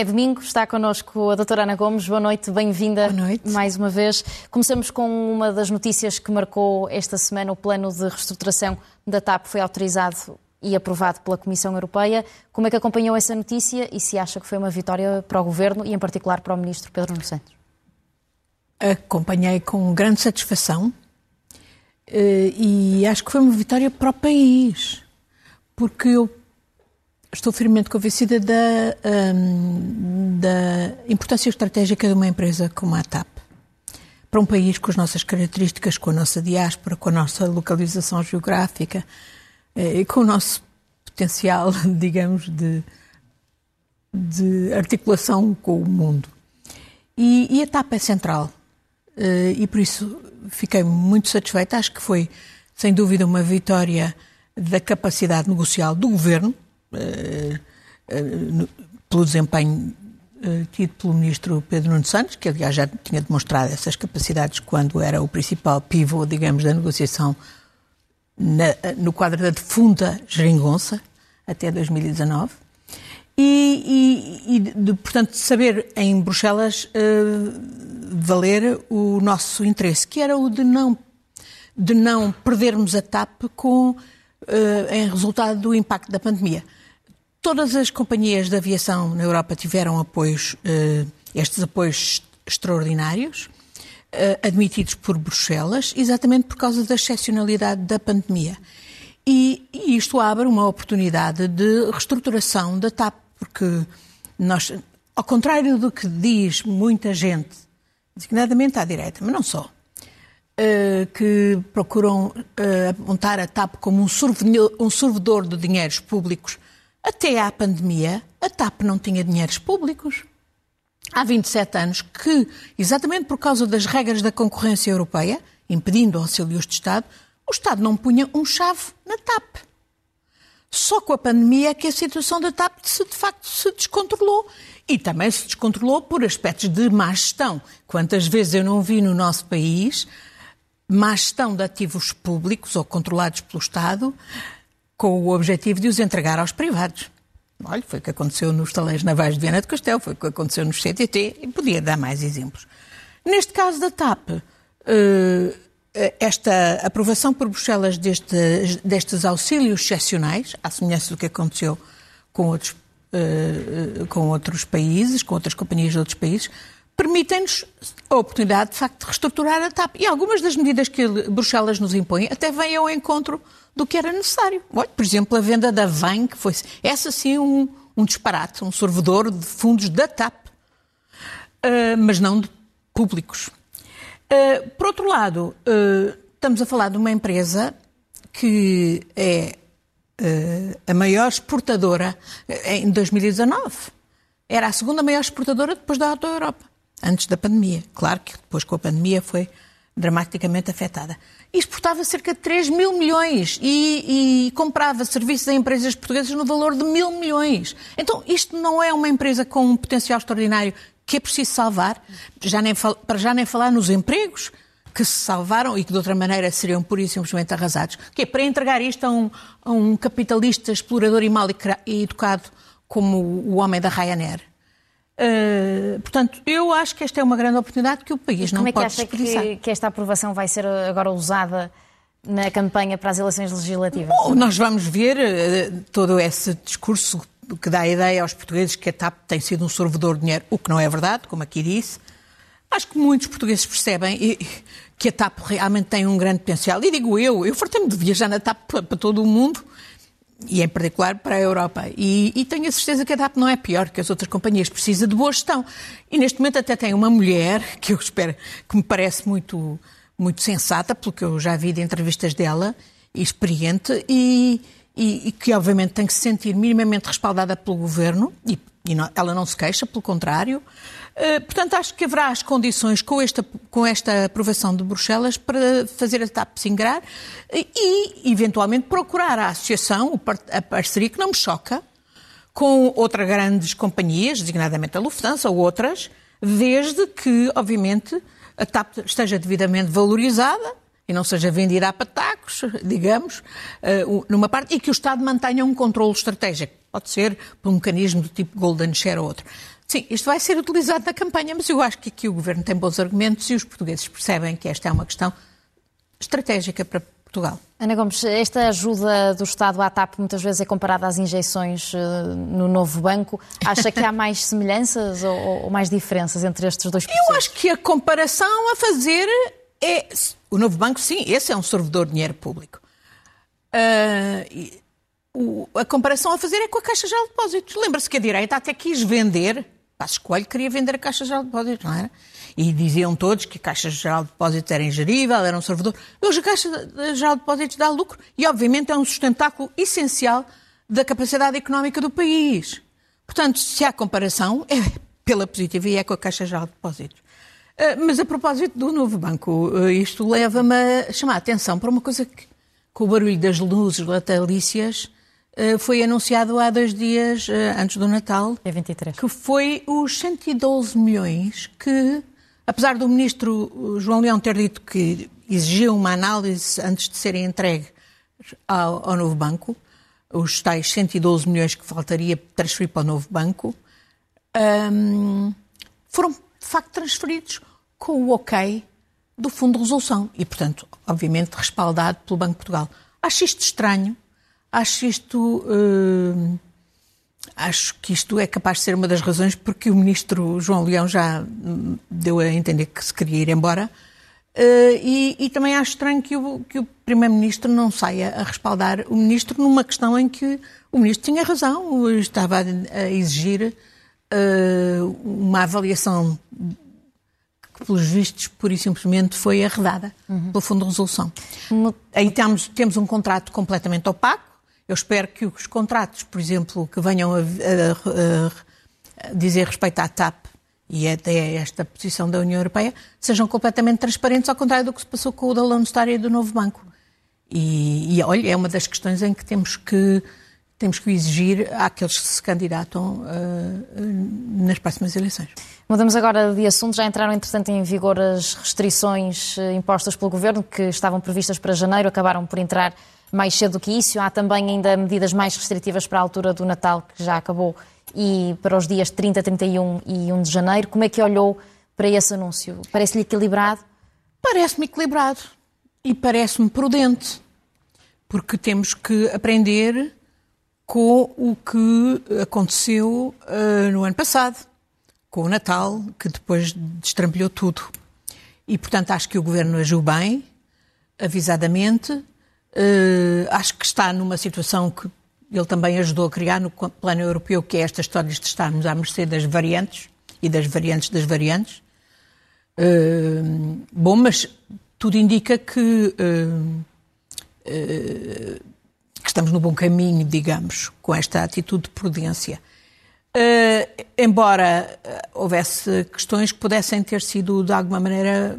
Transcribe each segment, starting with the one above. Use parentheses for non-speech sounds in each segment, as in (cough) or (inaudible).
É domingo, está connosco a doutora Ana Gomes. Boa noite, bem-vinda mais uma vez. Começamos com uma das notícias que marcou esta semana. O plano de reestruturação da TAP foi autorizado e aprovado pela Comissão Europeia. Como é que acompanhou essa notícia e se acha que foi uma vitória para o Governo e, em particular, para o Ministro Pedro Nuno Santos? Acompanhei com grande satisfação eh, e acho que foi uma vitória para o país, porque eu Estou firmemente convencida da, da importância estratégica de uma empresa como a TAP. Para um país com as nossas características, com a nossa diáspora, com a nossa localização geográfica eh, e com o nosso potencial, (laughs) digamos, de, de articulação com o mundo. E, e a TAP é central. Eh, e por isso fiquei muito satisfeita. Acho que foi, sem dúvida, uma vitória da capacidade negocial do governo eh, eh, pelo desempenho tido pelo ministro Pedro Nuno Santos, que aliás já tinha demonstrado essas capacidades quando era o principal pivô, digamos, da negociação na, no quadro da defunda geringonça, até 2019. E, e, e de, portanto, saber em Bruxelas uh, valer o nosso interesse, que era o de não, de não perdermos a TAP com, uh, em resultado do impacto da pandemia. Todas as companhias de aviação na Europa tiveram apoios, eh, estes apoios extraordinários, eh, admitidos por Bruxelas, exatamente por causa da excepcionalidade da pandemia. E, e isto abre uma oportunidade de reestruturação da TAP, porque nós, ao contrário do que diz muita gente, designadamente à direita, mas não só, eh, que procuram apontar a TAP como um servidor de dinheiros públicos até à pandemia, a TAP não tinha dinheiros públicos. Há 27 anos que, exatamente por causa das regras da concorrência europeia, impedindo auxílios de Estado, o Estado não punha um chave na TAP. Só com a pandemia é que a situação da TAP se, de facto se descontrolou. E também se descontrolou por aspectos de má gestão. Quantas vezes eu não vi no nosso país má gestão de ativos públicos ou controlados pelo Estado com o objetivo de os entregar aos privados. Olha, foi o que aconteceu nos taleiros navais de Viana do Castelo, foi o que aconteceu nos CTT, e podia dar mais exemplos. Neste caso da TAP, eh, esta aprovação por Bruxelas destes, destes auxílios excepcionais, à semelhança do que aconteceu com outros, eh, com outros países, com outras companhias de outros países, permitem-nos a oportunidade, de facto, de reestruturar a TAP. E algumas das medidas que Bruxelas nos impõe até vêm ao encontro do que era necessário. Olha, por exemplo, a venda da VAN, que foi essa sim um, um disparate, um servidor de fundos da TAP, uh, mas não de públicos. Uh, por outro lado, uh, estamos a falar de uma empresa que é a maior exportadora em 2019. Era a segunda maior exportadora depois da Auto Europa, antes da pandemia. Claro que depois com a pandemia foi dramaticamente afetada. Exportava cerca de 3 mil milhões e, e, comprava serviços a empresas portuguesas no valor de mil milhões. Então, isto não é uma empresa com um potencial extraordinário que é preciso salvar, já nem, para já nem falar nos empregos que se salvaram e que de outra maneira seriam pura e simplesmente arrasados. Que é para entregar isto a um, a um capitalista explorador e mal educado como o homem da Ryanair. Uh, portanto, eu acho que esta é uma grande oportunidade que o país não Como é pode que acha que, que, esta aprovação vai ser agora usada na campanha para as eleições legislativas? Bom, nós vamos ver uh, todo esse discurso que dá a ideia aos portugueses que a TAP tem sido um sorvedor de dinheiro, o que não é verdade, como aqui disse. Acho que muitos portugueses percebem que a TAP realmente tem um grande potencial. E digo eu, eu fartei-me de viajar na TAP para, todo o mundo e em particular para a Europa. E, e, tenho a certeza que a DAP não é pior que as outras companhias, precisa de boa gestão. E neste momento até tem uma mulher, (laughs) que eu espero, que me parece muito, muito sensata, pelo que eu já vi de entrevistas dela, experiente, e, e, e que obviamente tem que se sentir minimamente respaldada pelo governo, e, não, ela não se queixa, pelo contrário. Eh, portanto, acho que haverá as condições com esta, com esta aprovação de Bruxelas para fazer a TAP se ingrar e, eventualmente, procurar a associação, a parceria, que não me choca, com outras grandes companhias, designadamente a Lufthansa ou outras, desde que, obviamente, a TAP esteja devidamente valorizada e não seja vendida a patacos, digamos, numa parte, e que o Estado mantenha um controle estratégico. Pode ser por um mecanismo do tipo Golden Share ou outro. Sim, isto vai ser utilizado na campanha, mas eu acho que aqui o Governo tem bons argumentos e os portugueses percebem que esta é uma questão estratégica para Portugal. Ana Gomes, esta ajuda do Estado à TAP muitas vezes é comparada às injeções eh, no novo banco. Acha que há mais semelhanças ou, mais diferenças entre estes dois processos? Eu acho que a comparação a fazer é... O novo banco, sim, esse é um servidor de dinheiro público. Uh, o, a comparação a fazer é com a Caixa Geral de Depósitos. Lembra-se que a direita até quis vender Passos Coelho queria vender a Caixa Geral de Depósitos, não era? E diziam todos que a Caixa Geral de Depósitos era ingerível, era um servidor. Hoje a Caixa Geral de Depósitos dá lucro e, obviamente, é um sustentáculo essencial da capacidade económica do país. Portanto, se há comparação, é pela positiva e é com a Caixa Geral de Depósitos. Ah, mas a propósito do novo banco, ah, isto leva-me a chamar a atenção para uma coisa que, com o barulho das luzes latalícias, eh, foi anunciado há dois dias antes do Natal. É 23. Que foi os 112 milhões que, apesar do ministro João Leão ter dito que exigiu uma análise antes de serem entregues ao, ao novo banco, os tais 112 milhões que faltaria transferir para o novo banco, um, foram de facto transferidos com o ok do Fundo de Resolução e, portanto, obviamente respaldado pelo Banco de Portugal. Acho isto estranho Acho isto. Uh, acho que isto é capaz de ser uma das razões porque o ministro João Leão já deu a entender que se queria ir embora. Uh, e, e, também acho estranho que o, que o Primeiro-Ministro não saia a respaldar o Ministro numa questão em que o Ministro tinha razão, estava a, a exigir uh, uma avaliação que, pelos vistos, pura e simplesmente foi arredada uhum. pelo Fundo de Resolução. Aí temos, temos um contrato completamente opaco, eu espero que os contratos, por exemplo, que venham a, a, a dizer respeito à TAP e até esta posição da União Europeia, sejam completamente transparentes, ao contrário do que se passou com o da Lone Star e do Novo Banco. E, e, olha, é uma das questões em que temos que, temos que exigir àqueles que se candidatam uh, nas próximas eleições. Mudamos agora de assunto. Já entraram, entretanto, em vigor as restrições eh, impostas pelo Governo, que estavam previstas para janeiro, acabaram por entrar mais cedo do que isso. Há também ainda medidas mais restritivas para a altura do Natal, que já acabou, e para os dias 30, 31 e 1 de janeiro. Como é que olhou para esse anúncio? Parece-lhe equilibrado? Parece-me equilibrado e parece-me prudente, porque temos que aprender com o que aconteceu uh, no ano passado, com o Natal, que depois destrampilhou tudo. E, portanto, acho que o Governo agiu bem, avisadamente, Uh, acho que está numa situação que ele também ajudou a criar no plano europeu, que é esta história de estarmos à mercê das variantes e das variantes das variantes. Uh, bom, mas tudo indica que, uh, que, estamos no bom caminho, digamos, com esta atitude de prudência. Embora houvesse questões que pudessem ter sido, de alguma maneira,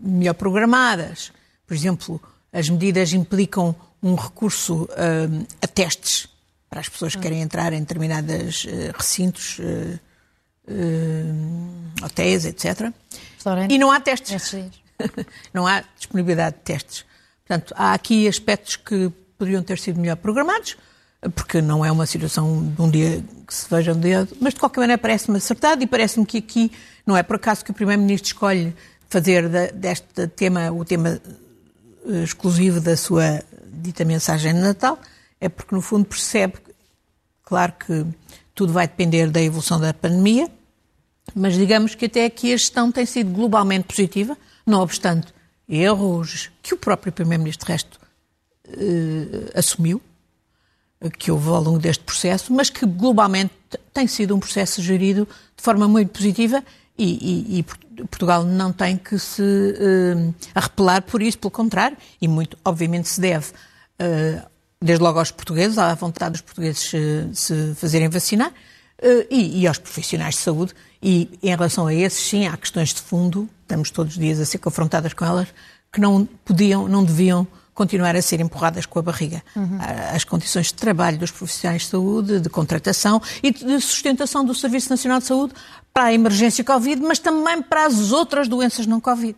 melhor programadas. Por exemplo, as medidas implicam um recurso uh, a testes para as pessoas que querem entrar em determinados uh, recintos, uh, hotéis, etc. E não há testes. (laughs) não há disponibilidade de testes. Portanto, há aqui aspectos que poderiam ter sido melhor programados, porque não é uma situação de um dia que se veja um dedo, mas de qualquer maneira parece-me acertado e parece-me que aqui não é por acaso que o Primeiro-Ministro escolhe fazer deste tema o tema eh, exclusivo da sua dita mensagem de Natal, é porque, no fundo, percebe, claro que tudo vai depender da evolução da pandemia, mas digamos que até aqui a gestão tem sido globalmente positiva, não obstante erros que o próprio Primeiro-Ministro de resto eh, assumiu, que houve ao longo deste processo, mas que globalmente tem sido um processo gerido de forma muito positiva e, e, e Portugal não tem que se uh, arrepelar por isso, pelo contrário, e muito, obviamente, se deve, uh, desde logo aos portugueses, à vontade dos portugueses uh, se fazerem vacinar, e, e, aos profissionais de saúde. E em relação a esses, sim, há questões de fundo, estamos todos os dias a ser confrontadas com elas, que não podiam, não deviam continuar a ser empurradas com a barriga. Uhum. As condições de trabalho dos profissionais de saúde, de contratação e de sustentação do Serviço Nacional de Saúde para a emergência Covid, mas também para as outras doenças não Covid.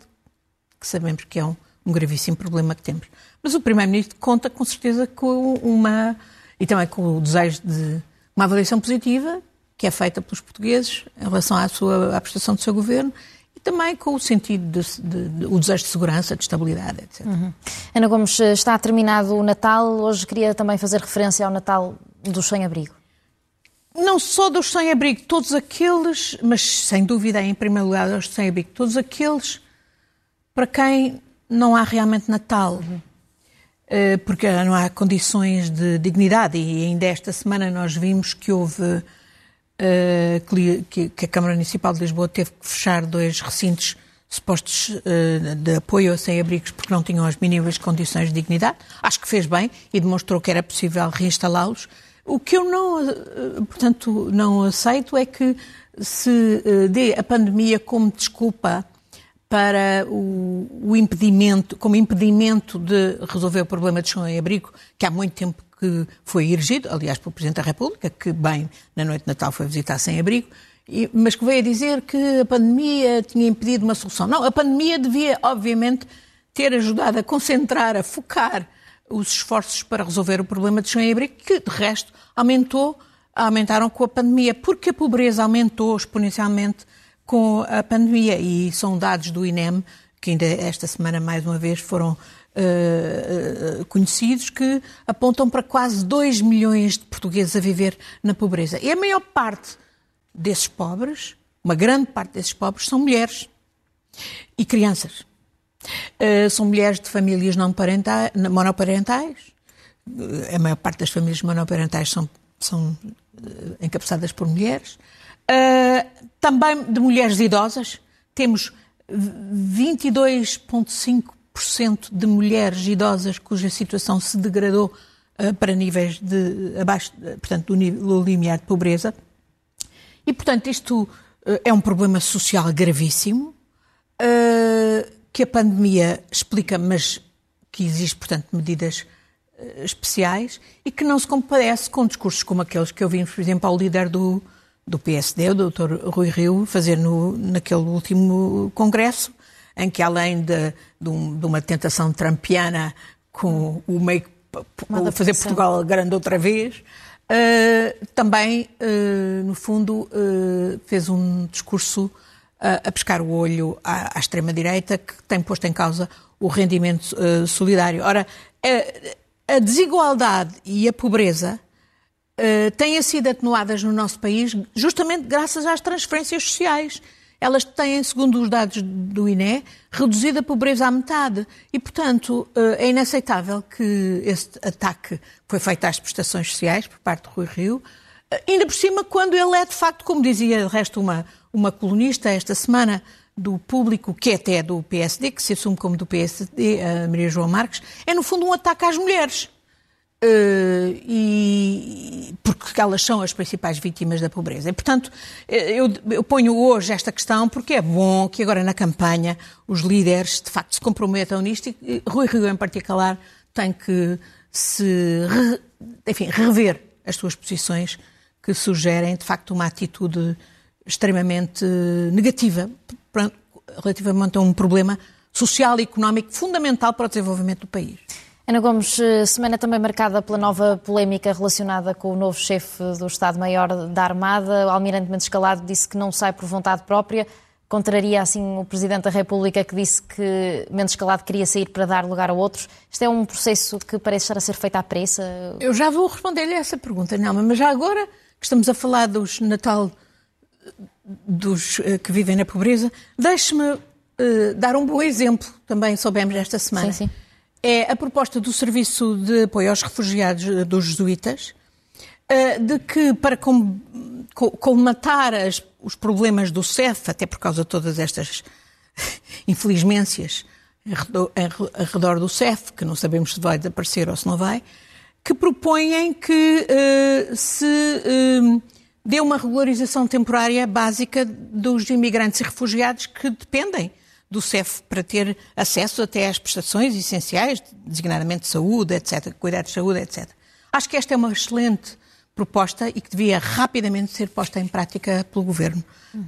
que sabemos que é um, um gravíssimo problema que temos. Mas o Primeiro-Ministro conta com certeza com uma. e também com o desejo de uma avaliação positiva que é feita pelos portugueses em relação à, sua, à prestação do seu governo também com o sentido de, de, de o desejo de segurança, de estabilidade, etc. Uhum. Ana Gomes, está terminado o Natal. Hoje queria também fazer referência ao Natal do sem-abrigo. Não só dos sem-abrigo, todos aqueles, mas sem dúvida em primeiro lugar dos sem-abrigo, todos aqueles para quem não há realmente Natal. Uhum eh, porque não há condições de dignidade e ainda esta semana nós vimos que houve eh, que, a Câmara Municipal de Lisboa teve que fechar dois recintos supostos eh, de apoio a sem-abrigos porque não tinham as mínimas condições de dignidade. Acho que fez bem e demonstrou que era possível reinstalá-los. O que eu não, portanto, não aceito é que se dê a pandemia como desculpa para o, impedimento, como impedimento de resolver o problema de chão e abrigo, que há muito tempo que foi erigido, aliás, pelo Presidente da República, que bem na noite de Natal foi visitar sem abrigo, mas que veio a dizer que a pandemia tinha impedido uma solução. Não, a pandemia devia, obviamente, ter ajudado a concentrar, a focar os esforços para resolver o problema de chão e abrigo, que, de resto, aumentou, aumentaram com a pandemia, porque a pobreza aumentou exponencialmente com a pandemia. E são dados do INEM, que ainda esta semana, mais uma vez, foram uh, conhecidos, que apontam para quase 2 milhões de portugueses a viver na pobreza. E a maior parte desses pobres, uma grande parte desses pobres, são mulheres e crianças. Uh, são mulheres de famílias não parentais, monoparentais. A maior parte das famílias monoparentais são, são encabeçadas por mulheres. Uh, também de mulheres idosas, temos 22,5% de mulheres idosas cuja situação se degradou uh, para níveis de abaixo, portanto, do, do limiar de pobreza. E, portanto, isto uh, é um problema social gravíssimo que a pandemia explica, mas que exige, portanto, medidas especiais e que não se compadece com discursos como aqueles que ouvimos, por exemplo, ao líder do, do PSD, o Dr. Rui Rio, fazer no, naquele último congresso, em que além de, de, um, de uma tentação trampiana com o meio fazer Portugal grande outra vez, uh, também, uh, no fundo, uh, fez um discurso a pescar o olho à, à extrema-direita, que tem posto em causa o rendimento solidário. Ora, a desigualdade e a pobreza têm sido atenuadas no nosso país justamente graças às transferências sociais. Elas têm, segundo os dados do INE, reduzido a pobreza à metade. E, portanto, uh, é inaceitável que este ataque foi feito às prestações sociais por parte de Rui Rio, uh, ainda por cima quando ele é, de facto, como dizia de resto uma, uma colunista esta semana, do público, que é até do PSD, que se assume como do PSD, a Maria João Marques, é no fundo um ataque às mulheres. Uh, e porque elas são as principais vítimas da pobreza. E, portanto, eu, eu, ponho hoje esta questão porque é bom que agora na campanha os líderes de facto se comprometam nisto e Rui Rio em particular tem que se re, enfim, rever as suas posições que sugerem de facto uma atitude extremamente negativa relativamente a um problema social e económico fundamental para o desenvolvimento do país. Ana Gomes, eh, semana também marcada pela nova polémica relacionada com o novo chefe do Estado-Maior da Armada. O Almirante Mendes Calado disse que não sai por vontade própria. Contraria assim o Presidente da República que disse que Mendes Calado queria sair para dar lugar a outros. Isto é um processo que parece estar a ser feito à pressa? Eu já vou responder-lhe a essa pergunta, não, mas já agora que estamos a falar dos Natal dos uh, que vivem na pobreza, deixe-me uh, dar um bom exemplo, também soubemos esta semana. Sim, sim. É a proposta do Serviço de Apoio aos Refugiados uh, dos Jesuítas, de que para colmatar os problemas do CEF, até por causa de todas estas (laughs) infelizmências ao redor do CEF, que não sabemos se vai desaparecer ou se não vai, que propõem que se dê uma regularização temporária básica dos imigrantes e refugiados que dependem do CEF para ter acesso até às prestações essenciais, designadamente saúde, etc., cuidados de saúde, etc. Acho que esta é uma excelente proposta e que devia rapidamente ser posta em prática pelo Governo, uhum.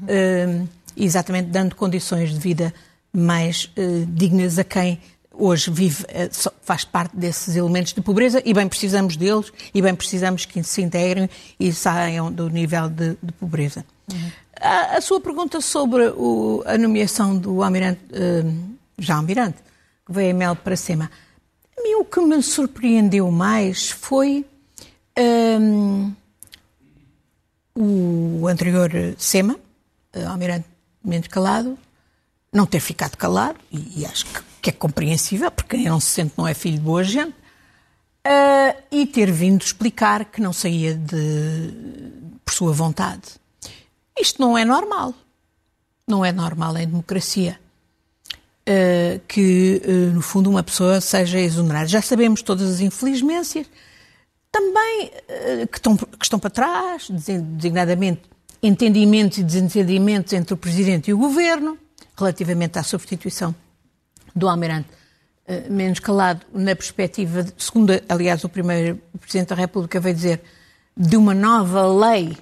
uh, exatamente dando condições de vida mais uh, dignas a quem hoje vive, uh, faz parte desses elementos de pobreza e bem precisamos deles e bem precisamos que se integrem e saiam do nível de, de pobreza. Uhum. A, a, sua pergunta sobre o, a nomeação do almirante, uh, já almirante, que veio a Mel para cima, a mim o que me surpreendeu mais foi um, o anterior SEMA, almirante Mendes Calado, não ter ficado calado, e, e acho que, que, é compreensível, porque quem não se sente não é filho de boa gente, uh, e ter vindo explicar que não saía de, por sua vontade. Isto não é normal. Não é normal em democracia. Uh, que, uh, no fundo, uma pessoa seja exonerada. Já sabemos todas as infelizmências, também que, estão, que estão para trás, designadamente entendimentos e desentendimentos entre o Presidente e o Governo, relativamente à substituição do Almirante uh, menos calado, na perspectiva, de, segundo, aliás, o primeiro Presidente da República veio dizer, de uma nova lei, uh,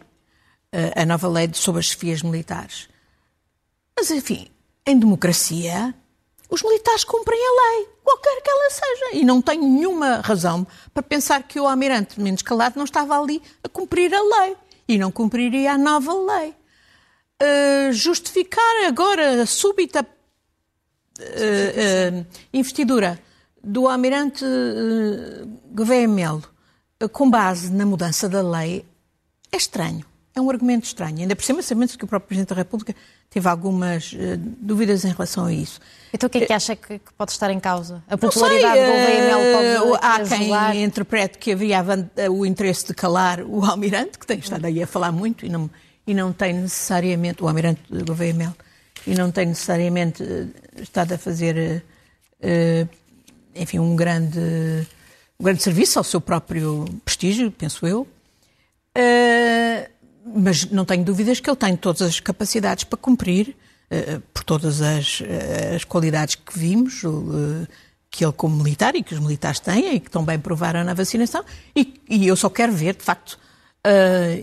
a nova lei sobre as chefias militares. Mas, enfim, em democracia, os militares cumprem a lei, qualquer que ela seja. E não tenho nenhuma razão para pensar que o almirante menos calado não estava ali a cumprir a lei e não cumpriria a nova lei. Uh, justificar agora a súbita uh, uh, investidura do almirante uh, Gouveia Melo com base na mudança da lei é estranho. É um argumento estranho. Ainda por cima, sabendo que o próprio Presidente da República teve algumas dúvidas em relação a isso. Então o que é que acha que, pode estar em causa? A popularidade do Gouveia Melo pode Há quem interprete que havia o interesse de calar o almirante, que tem estado aí a falar muito e não e não tem necessariamente, o Almirante Gouveia Mel, e não tem necessariamente eh, estado a fazer, uh, enfim, um grande, um grande serviço ao seu próprio prestígio, penso eu. Uh, mas não tenho dúvidas que ele tem todas as capacidades para cumprir, uh, por todas as, as, qualidades que vimos, que ele como militar e que os militares têm e que também provaram na vacinação, e, e eu só quero ver, de facto,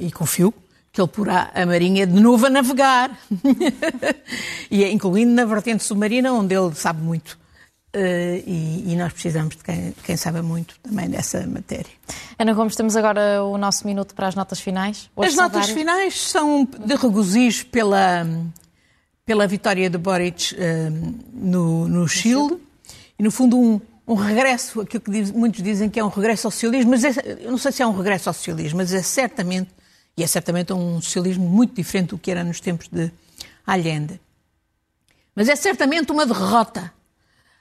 e confio que ele porá a Marinha de novo a navegar, (laughs) e incluindo na vertente submarina, onde ele sabe muito. Uh, e, e, nós precisamos de quem, quem sabe muito também dessa matéria. Ana Gomes, temos agora o nosso minuto para as notas finais. Hoje as notas várias. finais são de regozijo pela, pela vitória de Boric uh, no, no Chile, e no fundo um, um regresso, aquilo que diz, muitos dizem que é um regresso ao socialismo, mas é, eu não sei se é um regresso ao socialismo, mas é certamente e é certamente um socialismo muito diferente do que era nos tempos de Allende. Mas é certamente uma derrota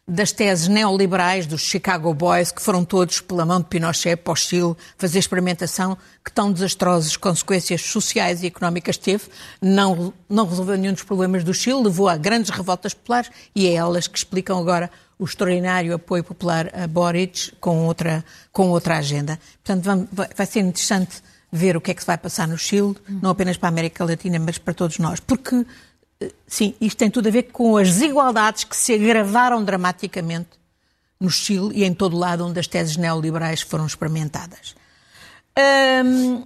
das teses neoliberais dos Chicago Boys, que foram todos pela mão de Pinochet para o Chile fazer experimentação, que tão desastrosas consequências sociais e económicas teve, não, não resolveu nenhum dos problemas do Chile, levou a grandes revoltas populares e é elas que explicam agora o extraordinário apoio popular a Boric com outra, com outra agenda. Portanto, vamos, vai ser interessante ver o que é que se vai passar no Chile, não apenas para a América Latina, mas para todos nós. Porque, sim, isto tem tudo a ver com as desigualdades que se agravaram dramaticamente no Chile e em todo lado onde as teses neoliberais foram experimentadas. Hum,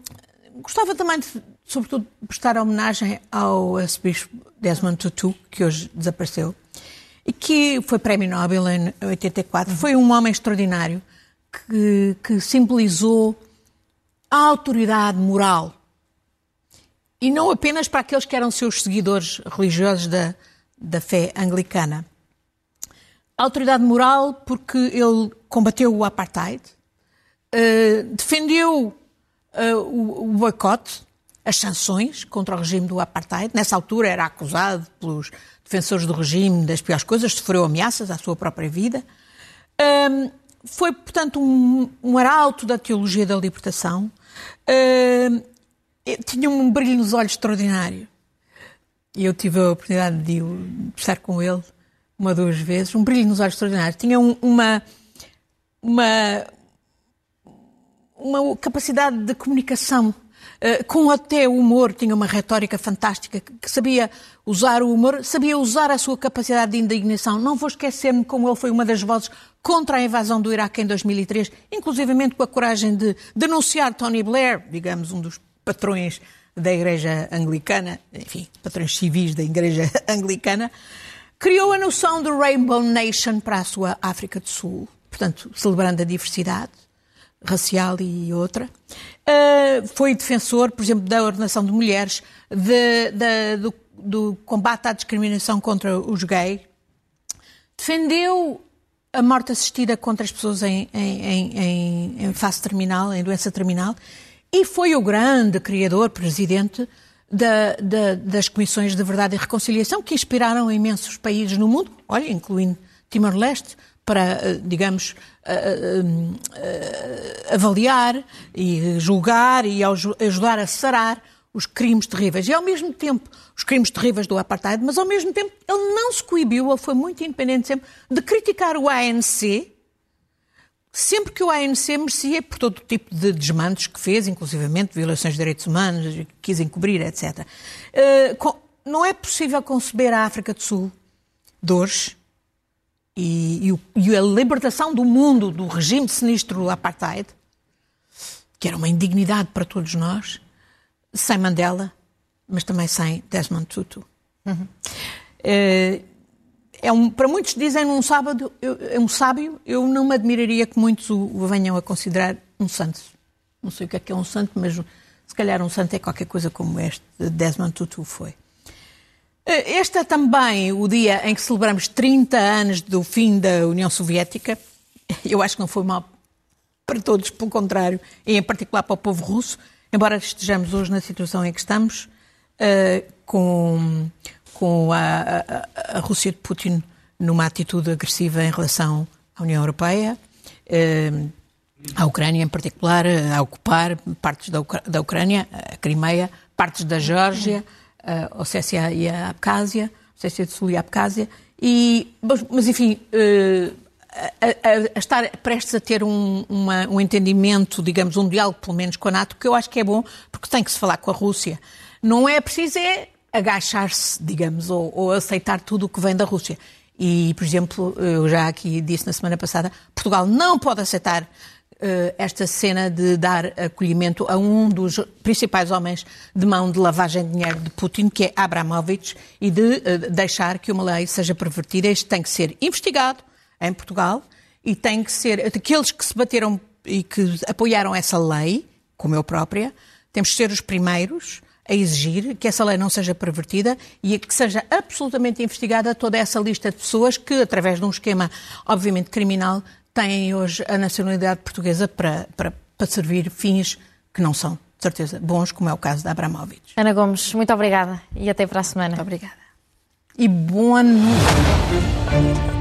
gostava também de, sobretudo, prestar homenagem ao arcebispo Desmond Tutu, que hoje desapareceu, e que foi prémio Nobel em 84. Foi um homem extraordinário que, que simbolizou a autoridade moral. E não apenas para aqueles que eram seus seguidores religiosos da, da fé anglicana. Autoridade moral porque ele combateu o apartheid, uh, defendeu uh, o, o boicote, as sanções contra o regime do apartheid. Nessa altura era acusado pelos defensores do regime das piores coisas, sofreu ameaças à sua própria vida. Um, foi, portanto, um, um arauto da teologia da libertação, Uh, tinha um brilho nos olhos extraordinário. E eu tive a oportunidade de estar com ele uma, duas vezes. Um brilho nos olhos extraordinário. Tinha um, uma, uma, uma capacidade de comunicação Uh, com até humor, tinha uma retórica fantástica, que sabia usar o humor, sabia usar a sua capacidade de indignação. Não vou esquecer-me como ele foi uma das vozes contra a invasão do Iraque em 2003, inclusivamente com a coragem de denunciar Tony Blair, digamos, um dos patrões da Igreja Anglicana, enfim, patrões civis da Igreja (laughs) Anglicana, criou a noção de Rainbow Nation para a sua África do Sul, portanto, celebrando a diversidade racial e outra. Uh, foi defensor, por exemplo, da ordenação de mulheres, de, de, do, do, combate à discriminação contra os gays. Defendeu a morte assistida contra as pessoas em, em, em, em fase terminal, em doença terminal, e foi o grande criador, presidente da, da, das comissões de verdade e reconciliação que inspiraram imensos países no mundo, olha, incluindo Timor-Leste, para, eh, digamos, eh, eh, avaliar e julgar e ajudar a sarar os crimes terríveis. E, ao mesmo tempo, os crimes terríveis do apartheid, mas, ao mesmo tempo, ele não se coibiu, ele foi muito independente sempre, de criticar o ANC, sempre que o ANC merecia por todo o tipo de desmandos que fez, inclusivamente violações de direitos humanos, quis encobrir, etc. Uh, não é possível conceber a África do Sul de hoje e, e, e, a libertação do mundo do regime sinistro do apartheid, que era uma indignidade para todos nós, sem Mandela, mas também sem Desmond Tutu. Uhum. Uh, é um, para muitos dizem um sábado, eu, é um sábio, eu não me admiraria que muitos o, o, venham a considerar um santo. Não sei o que é que é um santo, mas se calhar um santo é qualquer coisa como este Desmond Tutu foi. Eh, este é também o dia em que celebramos 30 anos do fim da União Soviética. Eu acho que não foi mal para todos, pelo contrário, e em particular para o povo russo, embora estejamos hoje na situação em que estamos, uh, com com a, a, a Rússia de Putin numa atitude agressiva em relação à União Europeia, eh, à Ucrânia em particular, a ocupar partes da, da Ucrânia, a Crimeia, partes da Geórgia, a Ossécia e a Abcásia, Ossécia do Sul e a Abcásia, e, mas enfim, eh, a, a, a, estar prestes a ter um, uma, um entendimento, digamos, um diálogo pelo menos com a NATO, que eu acho que é bom, porque tem que se falar com a Rússia. Não é preciso é agachar-se, digamos, ou, ou aceitar tudo o que vem da Rússia. E, por exemplo, eu já aqui disse na semana passada, Portugal não pode aceitar uh, esta cena de dar acolhimento a um dos principais homens de mão de lavagem de dinheiro de Putin, que é Abramovich, e de uh, deixar que uma lei seja pervertida. Isto tem que ser investigado em Portugal e tem que ser. Aqueles que se bateram e que apoiaram essa lei, como eu própria, temos que ser os primeiros a exigir que essa lei não seja pervertida e que seja absolutamente investigada toda essa lista de pessoas que, através de um esquema, obviamente, criminal, têm hoje a nacionalidade portuguesa para, para, para servir fins que não são, de certeza, bons, como é o caso da Abramovich. Ana Gomes, muito obrigada e até para a semana. Muito obrigada. E boa noite.